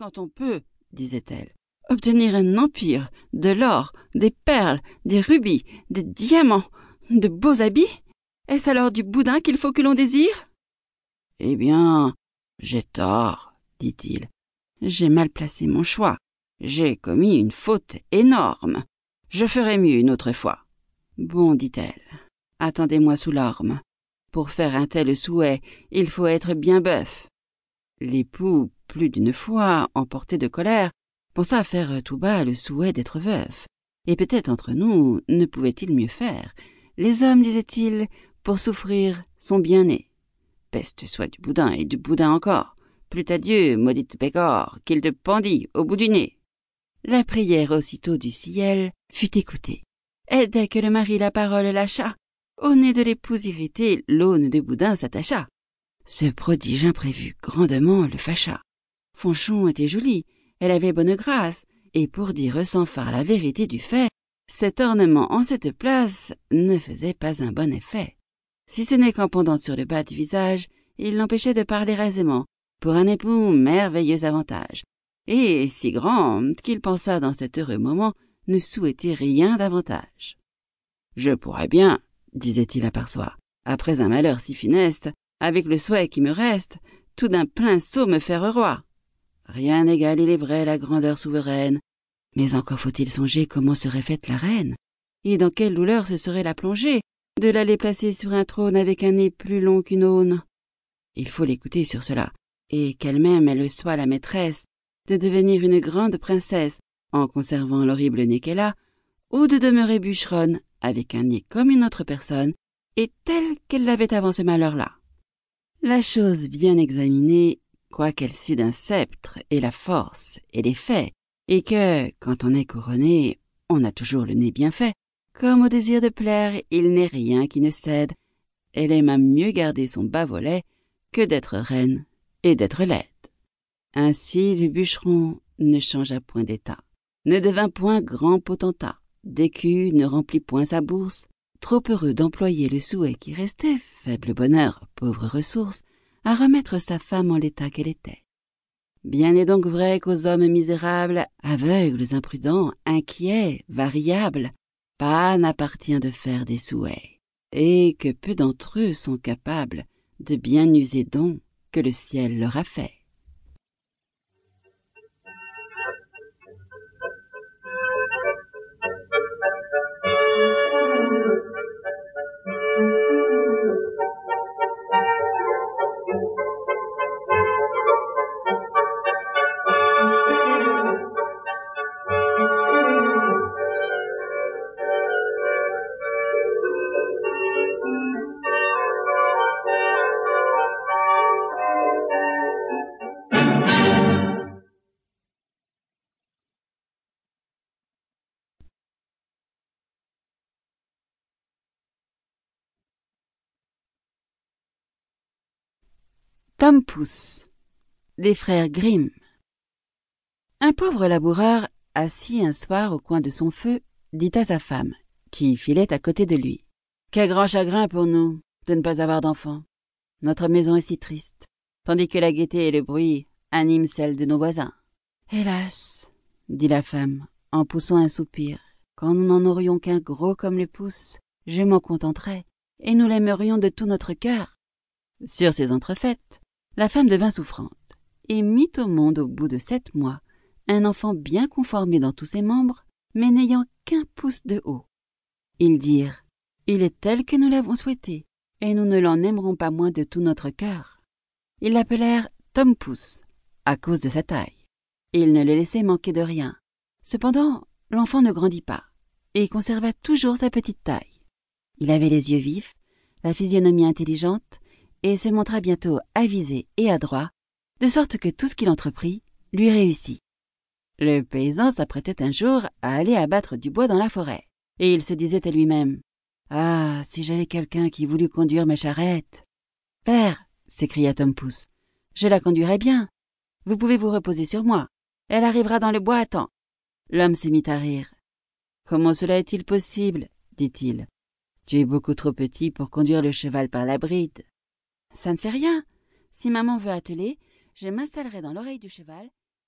quand on peut, disait-elle, obtenir un empire, de l'or, des perles, des rubis, des diamants, de beaux habits, est-ce alors du boudin qu'il faut que l'on désire? Eh bien, j'ai tort, dit-il. J'ai mal placé mon choix. J'ai commis une faute énorme. Je ferai mieux une autre fois. Bon, dit-elle, attendez-moi sous l'orme. Pour faire un tel souhait, il faut être bien bœuf. L'époux, plus d'une fois, emporté de colère, pensa faire tout bas le souhait d'être veuf. Et peut-être entre nous ne pouvait-il mieux faire? Les hommes, disait-il, pour souffrir, sont bien nés. Peste soit du boudin et du boudin encore. Plût à Dieu, maudite Pégor, qu'il te pendit au bout du nez. La prière aussitôt du ciel fut écoutée. Et dès que le mari la parole lâcha, au nez de l'épouse irritée, l'aune de boudin s'attacha. Ce prodige imprévu grandement le fâcha. Fonchon était jolie, elle avait bonne grâce, et pour dire sans phare la vérité du fait, cet ornement en cette place ne faisait pas un bon effet. Si ce n'est qu'en pendant sur le bas du visage, il l'empêchait de parler aisément, pour un époux merveilleux avantage, et si grand qu'il pensa dans cet heureux moment ne souhaiter rien davantage. Je pourrais bien, disait-il à part soi, après un malheur si funeste, avec le souhait qui me reste, tout d'un plein saut me faire roi. Rien n'égale, il est vrai, la grandeur souveraine. Mais encore faut-il songer comment serait faite la reine, et dans quelle douleur ce serait la plongée, de l'aller placer sur un trône avec un nez plus long qu'une aune. Il faut l'écouter sur cela, et qu'elle-même elle soit la maîtresse, de devenir une grande princesse, en conservant l'horrible nez qu'elle a, ou de demeurer bûcheronne, avec un nez comme une autre personne, et telle qu'elle l'avait avant ce malheur-là. La chose bien examinée, quoiqu'elle sût d'un sceptre et la force et les faits, et que, quand on est couronné, on a toujours le nez bien fait, comme au désir de plaire, il n'est rien qui ne cède, elle aime à mieux garder son bas volet que d'être reine et d'être laide. Ainsi le bûcheron ne changea point d'état, ne devint point grand potentat, d'écu ne remplit point sa bourse, trop heureux d'employer le souhait qui restait, faible bonheur, pauvre ressource, à remettre sa femme en l'état qu'elle était. Bien est donc vrai qu'aux hommes misérables, aveugles, imprudents, inquiets, variables, pas n'appartient de faire des souhaits, et que peu d'entre eux sont capables de bien user dons que le ciel leur a faits. Tom Pouce des frères Grimm Un pauvre laboureur, assis un soir au coin de son feu, dit à sa femme, qui filait à côté de lui. Quel grand chagrin pour nous de ne pas avoir d'enfants. Notre maison est si triste, tandis que la gaieté et le bruit animent celle de nos voisins. Hélas, dit la femme, en poussant un soupir, quand nous n'en aurions qu'un gros comme le pouce, je m'en contenterais, et nous l'aimerions de tout notre cœur. Sur ces entrefaites, la femme devint souffrante, et mit au monde au bout de sept mois un enfant bien conformé dans tous ses membres, mais n'ayant qu'un pouce de haut. Ils dirent Il est tel que nous l'avons souhaité, et nous ne l'en aimerons pas moins de tout notre cœur. Ils l'appelèrent Tom Pouce, à cause de sa taille. Ils ne le laissaient manquer de rien. Cependant, l'enfant ne grandit pas, et conserva toujours sa petite taille. Il avait les yeux vifs, la physionomie intelligente, et se montra bientôt avisé et adroit, de sorte que tout ce qu'il entreprit lui réussit. Le paysan s'apprêtait un jour à aller abattre du bois dans la forêt, et il se disait à lui-même Ah, si j'avais quelqu'un qui voulût conduire ma charrette Père, s'écria Tom Pouce, je la conduirai bien. Vous pouvez vous reposer sur moi. Elle arrivera dans le bois à temps. L'homme se mit à rire. Comment cela est-il possible? dit-il. Tu es beaucoup trop petit pour conduire le cheval par la bride. Ça ne fait rien. Si maman veut atteler, je m'installerai dans l'oreille du cheval